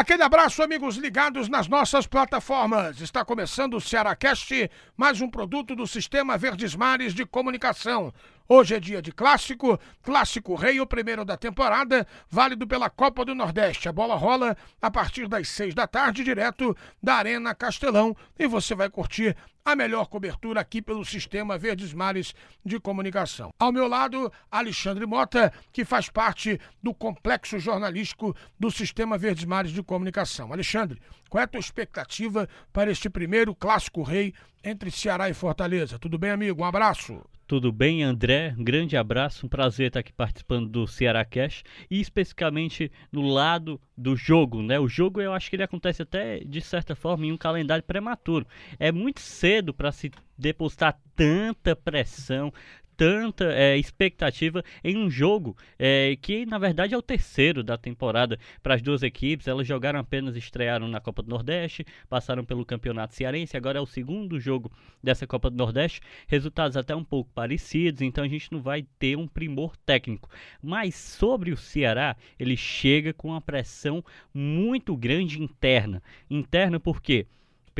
Aquele abraço, amigos ligados nas nossas plataformas. Está começando o Cearacast, mais um produto do Sistema Verdes Mares de Comunicação. Hoje é dia de clássico, clássico rei, o primeiro da temporada, válido pela Copa do Nordeste. A bola rola a partir das seis da tarde, direto da Arena Castelão, e você vai curtir a melhor cobertura aqui pelo Sistema Verdes Mares de Comunicação. Ao meu lado, Alexandre Mota, que faz parte do complexo jornalístico do Sistema Verdes Mares de Comunicação. Alexandre, qual é a tua expectativa para este primeiro clássico rei entre Ceará e Fortaleza? Tudo bem, amigo? Um abraço. Tudo bem, André? Um grande abraço, um prazer estar aqui participando do Ceará Cash e especificamente no lado do jogo, né? O jogo eu acho que ele acontece até de certa forma em um calendário prematuro. É muito cedo para se depositar tanta pressão, tanta é, expectativa em um jogo é, que na verdade é o terceiro da temporada para as duas equipes. Elas jogaram apenas, estrearam na Copa do Nordeste, passaram pelo Campeonato Cearense, agora é o segundo jogo dessa Copa do Nordeste. Resultados até um pouco parecidos, então a gente não vai ter um primor técnico. Mas sobre o Ceará, ele chega com uma pressão muito grande interna. Interna por quê?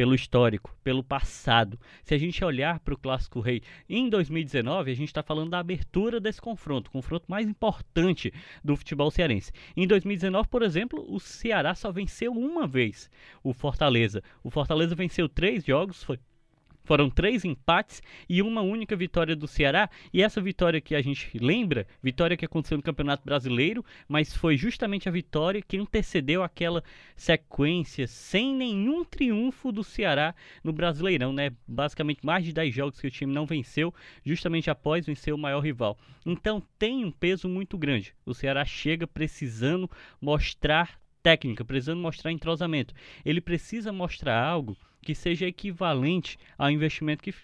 Pelo histórico, pelo passado. Se a gente olhar para o Clássico Rei em 2019, a gente está falando da abertura desse confronto, o confronto mais importante do futebol cearense. Em 2019, por exemplo, o Ceará só venceu uma vez o Fortaleza. O Fortaleza venceu três jogos, foi foram três empates e uma única vitória do Ceará. E essa vitória que a gente lembra, vitória que aconteceu no Campeonato Brasileiro, mas foi justamente a vitória que antecedeu aquela sequência sem nenhum triunfo do Ceará no Brasileirão, né? Basicamente mais de 10 jogos que o time não venceu, justamente após vencer o maior rival. Então tem um peso muito grande. O Ceará chega precisando mostrar técnica, precisando mostrar entrosamento. Ele precisa mostrar algo que seja equivalente ao investimento que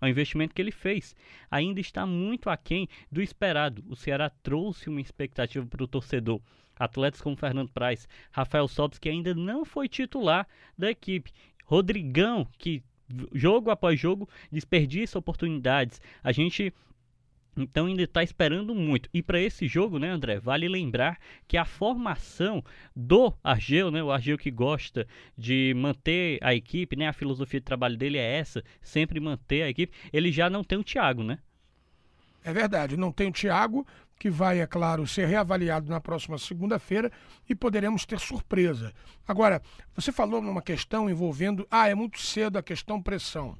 ao investimento que ele fez. Ainda está muito aquém do esperado. O Ceará trouxe uma expectativa para o torcedor. Atletas como Fernando Praz, Rafael Sobis, que ainda não foi titular da equipe. Rodrigão, que jogo após jogo desperdiça oportunidades. A gente então ainda está esperando muito. E para esse jogo, né, André, vale lembrar que a formação do Argel, né, o Argel que gosta de manter a equipe, né, a filosofia de trabalho dele é essa, sempre manter a equipe. Ele já não tem o Thiago, né? É verdade, não tem o Thiago, que vai, é claro, ser reavaliado na próxima segunda-feira e poderemos ter surpresa. Agora, você falou numa questão envolvendo, ah, é muito cedo a questão pressão.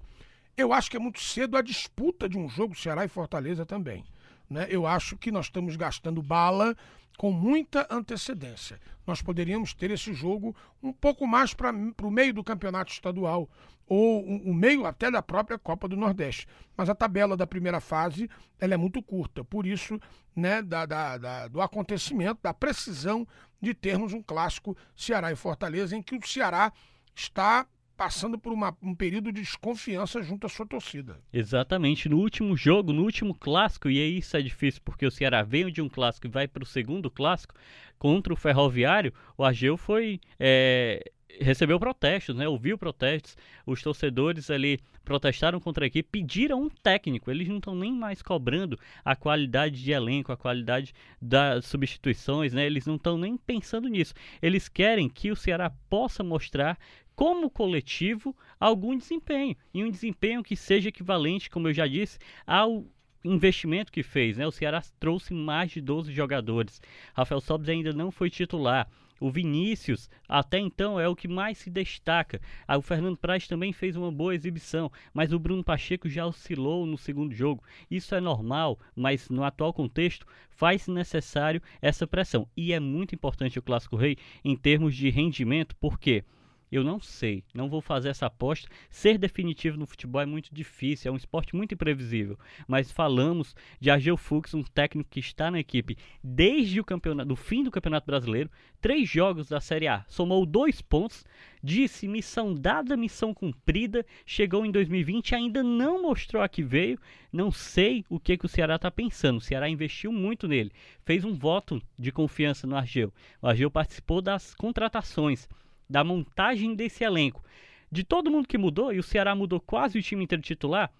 Eu acho que é muito cedo a disputa de um jogo Ceará e Fortaleza também. Né? Eu acho que nós estamos gastando bala com muita antecedência. Nós poderíamos ter esse jogo um pouco mais para o meio do campeonato estadual ou o um, um meio até da própria Copa do Nordeste. Mas a tabela da primeira fase ela é muito curta, por isso né, da, da, da, do acontecimento, da precisão de termos um clássico Ceará e Fortaleza, em que o Ceará está passando por uma, um período de desconfiança junto à sua torcida. Exatamente. No último jogo, no último clássico, e aí isso é difícil porque o Ceará veio de um clássico e vai para o segundo clássico contra o Ferroviário, o Argeu foi. É, recebeu protestos, né? Ouviu protestos. Os torcedores ali protestaram contra a equipe, pediram um técnico. Eles não estão nem mais cobrando a qualidade de elenco, a qualidade das substituições, né? Eles não estão nem pensando nisso. Eles querem que o Ceará possa mostrar como coletivo algum desempenho e um desempenho que seja equivalente, como eu já disse, ao investimento que fez, né? O Ceará trouxe mais de 12 jogadores. Rafael Sobis ainda não foi titular. O Vinícius, até então, é o que mais se destaca. Ah, o Fernando Praz também fez uma boa exibição, mas o Bruno Pacheco já oscilou no segundo jogo. Isso é normal, mas no atual contexto faz necessário essa pressão. E é muito importante o Clássico Rei em termos de rendimento, porque quê? Eu não sei, não vou fazer essa aposta. Ser definitivo no futebol é muito difícil, é um esporte muito imprevisível. Mas falamos de Argel Fux, um técnico que está na equipe desde o campeonato, do fim do Campeonato Brasileiro, três jogos da Série A, somou dois pontos, disse missão dada, missão cumprida, chegou em 2020 ainda não mostrou a que veio. Não sei o que, que o Ceará está pensando. O Ceará investiu muito nele, fez um voto de confiança no Argel. O Argel participou das contratações da montagem desse elenco. De todo mundo que mudou, e o Ceará mudou quase o time inteiro titular,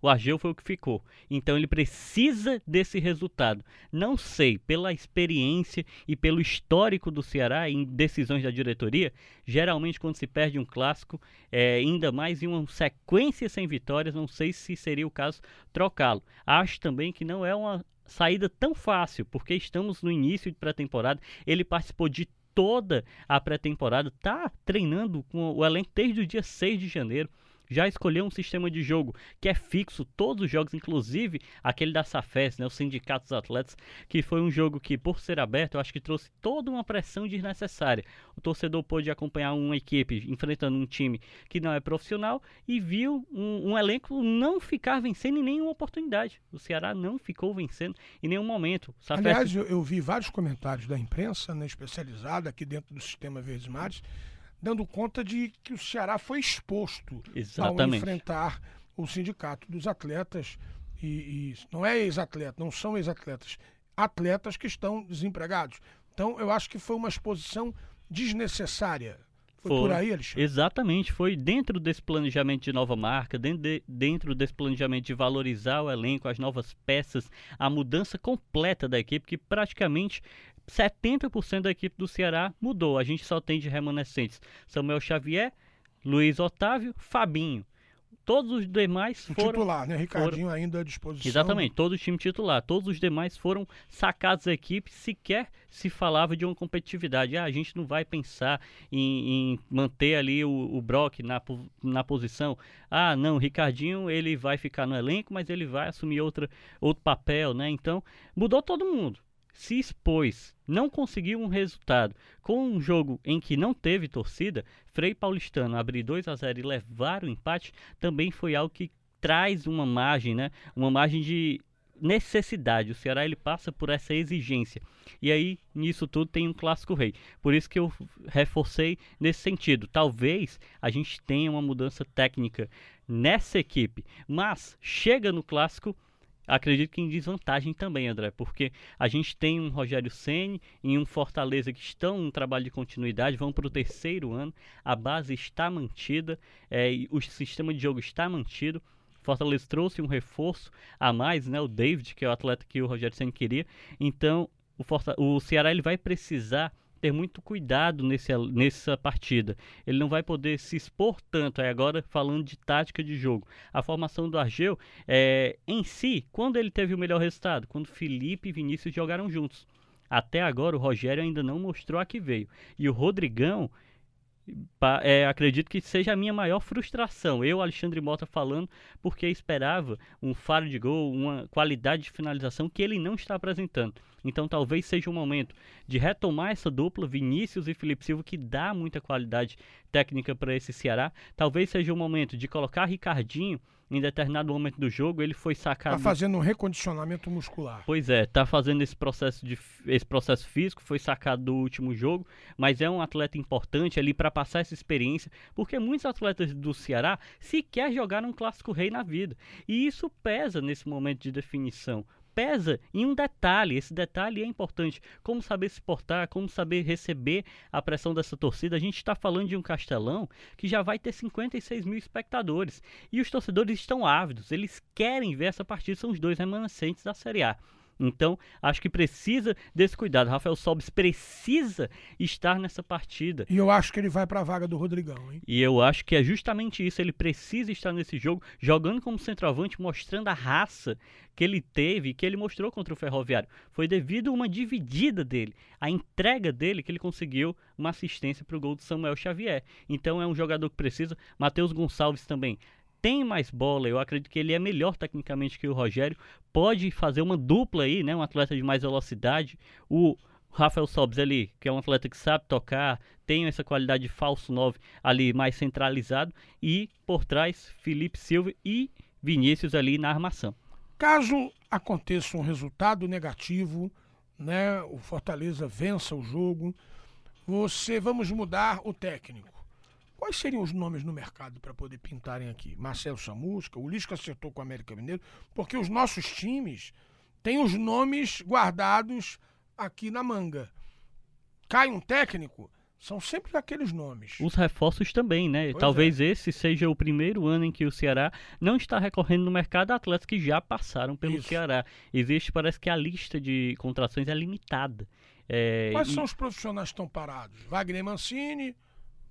O Argel foi o que ficou. Então ele precisa desse resultado. Não sei, pela experiência e pelo histórico do Ceará em decisões da diretoria, geralmente quando se perde um clássico, é, ainda mais em uma sequência sem vitórias, não sei se seria o caso trocá-lo. Acho também que não é uma saída tão fácil, porque estamos no início de pré-temporada. Ele participou de toda a pré-temporada, está treinando com o elenco desde o dia 6 de janeiro já escolheu um sistema de jogo que é fixo, todos os jogos, inclusive aquele da Safes, né, o Sindicato dos Atletas, que foi um jogo que, por ser aberto, eu acho que trouxe toda uma pressão desnecessária. O torcedor pôde acompanhar uma equipe enfrentando um time que não é profissional e viu um, um elenco não ficar vencendo em nenhuma oportunidade. O Ceará não ficou vencendo em nenhum momento. Safes... Aliás, eu, eu, vi vários comentários da imprensa né, especializada aqui dentro do sistema Verdes Mares dando conta de que o Ceará foi exposto Exatamente. ao enfrentar o sindicato dos atletas e, e não é ex-atleta, não são ex-atletas, atletas que estão desempregados. Então eu acho que foi uma exposição desnecessária. Foi, foi, por aí, Alexandre? Exatamente, foi dentro desse planejamento de nova marca, dentro, de, dentro desse planejamento de valorizar o elenco, as novas peças, a mudança completa da equipe, que praticamente 70% da equipe do Ceará mudou. A gente só tem de remanescentes Samuel Xavier, Luiz Otávio, Fabinho. Todos os demais o foram. titular, né? Ricardinho foram... ainda à disposição. Exatamente, todo o time titular. Todos os demais foram sacados da equipe, sequer se falava de uma competitividade. Ah, a gente não vai pensar em, em manter ali o, o, Brock na, na posição. Ah, não, o Ricardinho ele vai ficar no elenco, mas ele vai assumir outra, outro papel, né? Então, mudou todo mundo se expôs, não conseguiu um resultado. Com um jogo em que não teve torcida, Frei Paulistano abrir 2 a 0 e levar o empate também foi algo que traz uma margem, né? Uma margem de necessidade. O Ceará ele passa por essa exigência. E aí, nisso tudo, tem um clássico rei. Por isso que eu reforcei nesse sentido. Talvez a gente tenha uma mudança técnica nessa equipe, mas chega no clássico acredito que em desvantagem também, André, porque a gente tem um Rogério Ceni e um Fortaleza que estão em trabalho de continuidade, vão para o terceiro ano, a base está mantida, é, o sistema de jogo está mantido. Fortaleza trouxe um reforço a mais, né? O David, que é o atleta que o Rogério Ceni queria. Então, o, Forta o Ceará ele vai precisar ter muito cuidado nesse, nessa partida. Ele não vai poder se expor tanto. Aí agora falando de tática de jogo. A formação do Argel, é, em si, quando ele teve o melhor resultado? Quando Felipe e Vinícius jogaram juntos. Até agora o Rogério ainda não mostrou a que veio. E o Rodrigão, é, acredito que seja a minha maior frustração. Eu, Alexandre Mota, falando porque esperava um faro de gol, uma qualidade de finalização que ele não está apresentando. Então, talvez seja o momento de retomar essa dupla, Vinícius e Felipe Silva, que dá muita qualidade técnica para esse Ceará. Talvez seja o momento de colocar Ricardinho em determinado momento do jogo ele foi sacado. Está fazendo um recondicionamento muscular. Pois é, está fazendo esse processo de esse processo físico, foi sacado do último jogo, mas é um atleta importante ali para passar essa experiência, porque muitos atletas do Ceará sequer jogaram um clássico rei na vida. E isso pesa nesse momento de definição pesa em um detalhe. Esse detalhe é importante. Como saber se portar, como saber receber a pressão dessa torcida. A gente está falando de um Castelão que já vai ter 56 mil espectadores. E os torcedores estão ávidos, eles querem ver essa partida. São os dois remanescentes da Série A. Então, acho que precisa desse cuidado. Rafael Sobis precisa estar nessa partida. E eu acho que ele vai para a vaga do Rodrigão, hein? E eu acho que é justamente isso. Ele precisa estar nesse jogo, jogando como centroavante, mostrando a raça que ele teve, que ele mostrou contra o Ferroviário. Foi devido a uma dividida dele, a entrega dele que ele conseguiu uma assistência para o gol do Samuel Xavier. Então é um jogador que precisa. Matheus Gonçalves também tem mais bola, eu acredito que ele é melhor tecnicamente que o Rogério, pode fazer uma dupla aí, né, um atleta de mais velocidade. O Rafael Sobes ali, que é um atleta que sabe tocar, tem essa qualidade de falso 9 ali mais centralizado e por trás Felipe Silva e Vinícius ali na armação. Caso aconteça um resultado negativo, né, o Fortaleza vença o jogo, você vamos mudar o técnico. Quais seriam os nomes no mercado para poder pintarem aqui? Marcelo Samusca, o Lisca acertou com o América Mineiro, porque os nossos times têm os nomes guardados aqui na manga. Cai um técnico, São sempre aqueles nomes. Os reforços também, né? Pois Talvez é. esse seja o primeiro ano em que o Ceará não está recorrendo no mercado a atletas que já passaram pelo Isso. Ceará. Existe, parece que a lista de contratações é limitada. É, Quais e são os profissionais que estão parados? Wagner Mancini,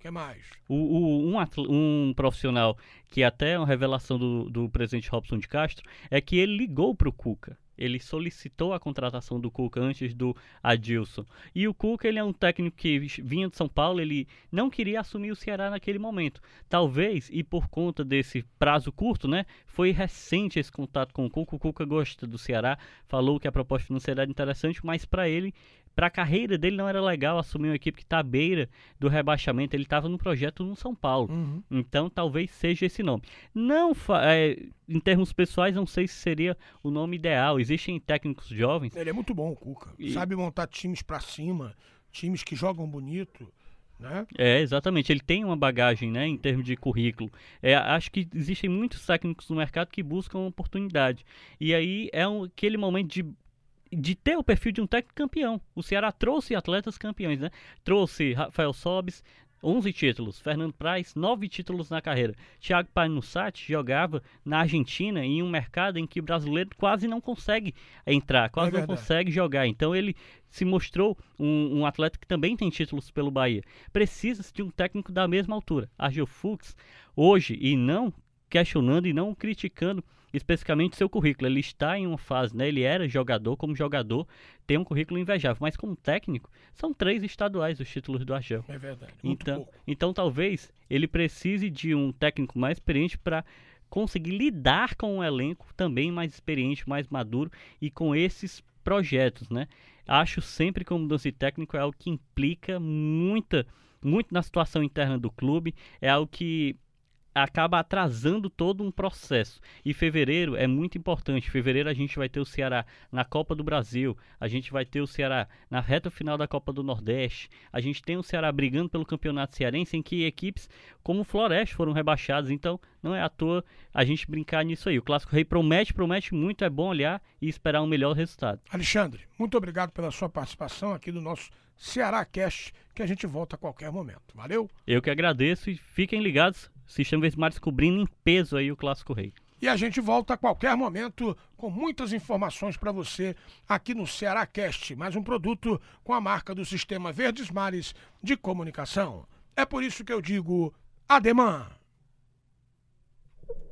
que mais? o- o- um, atl- um profissional que até é uma revelação do, do presidente Robson de Castro é que ele ligou para o Cuca. Ele solicitou a contratação do Cuca antes do Adilson. E o Cuca, ele é um técnico que vinha de São Paulo, ele não queria assumir o Ceará naquele momento. Talvez, e por conta desse prazo curto, né? Foi recente esse contato com o Cuca. O Cuca gosta do Ceará, falou que a proposta financeira era interessante, mas para ele, para a carreira dele não era legal assumir uma equipe que está à beira do rebaixamento. Ele estava no projeto no São Paulo. Uhum. Então talvez seja esse nome. Não é, em termos pessoais, não sei se seria o nome ideal. Existem técnicos jovens. Ele é muito bom, o Cuca. E- Sabe montar times pra cima, times que jogam bonito, né? É, exatamente. Ele tem uma bagagem, né, em termos de currículo. É, acho que existem muitos técnicos no mercado que buscam uma oportunidade. E aí é um, aquele momento de, de ter o perfil de um técnico campeão. O Ceará trouxe atletas campeões, né? Trouxe Rafael Sobis, 11 títulos. Fernando Praz, 9 títulos na carreira. Thiago Panussati jogava na Argentina em um mercado em que o brasileiro quase não consegue entrar, quase não verdade. consegue jogar. Então ele se mostrou um, um atleta que também tem títulos pelo Bahia. Precisa-se de um técnico da mesma altura. Argel Fux, hoje, e não questionando e não criticando especificamente seu currículo. Ele está em uma fase, né? Ele era jogador, como jogador, tem um currículo invejável, mas como técnico, são três estaduais os títulos do Argel. É verdade. Muito Então, pouco. então talvez ele precise de um técnico mais experiente para conseguir lidar com um elenco também mais experiente, mais maduro e com esses projetos, né? Acho sempre que uma mudança de técnico é algo que implica muita, muito na situação interna do clube, é algo que acaba atrasando todo um processo. E fevereiro é muito importante. Fevereiro a gente vai ter o Ceará na Copa do Brasil, a gente vai ter o Ceará na reta final da Copa do Nordeste, a gente tem o Ceará brigando pelo Campeonato Cearense em que equipes como o Floresta foram rebaixadas, então não é à toa a gente brincar nisso aí. O Clássico Rei promete, promete muito, é bom olhar e esperar um melhor resultado. Alexandre, muito obrigado pela sua participação aqui no nosso Ceará Cast, que a gente volta a qualquer momento. Valeu? Eu que agradeço e fiquem ligados, Sistema Vesmares cobrindo em peso aí o Clássico Rei. E a gente volta a qualquer momento com muitas informações para você aqui no Ceará Cast, mais um produto com a marca do Sistema Verdes Mares de Comunicação. É por isso que eu digo ademã.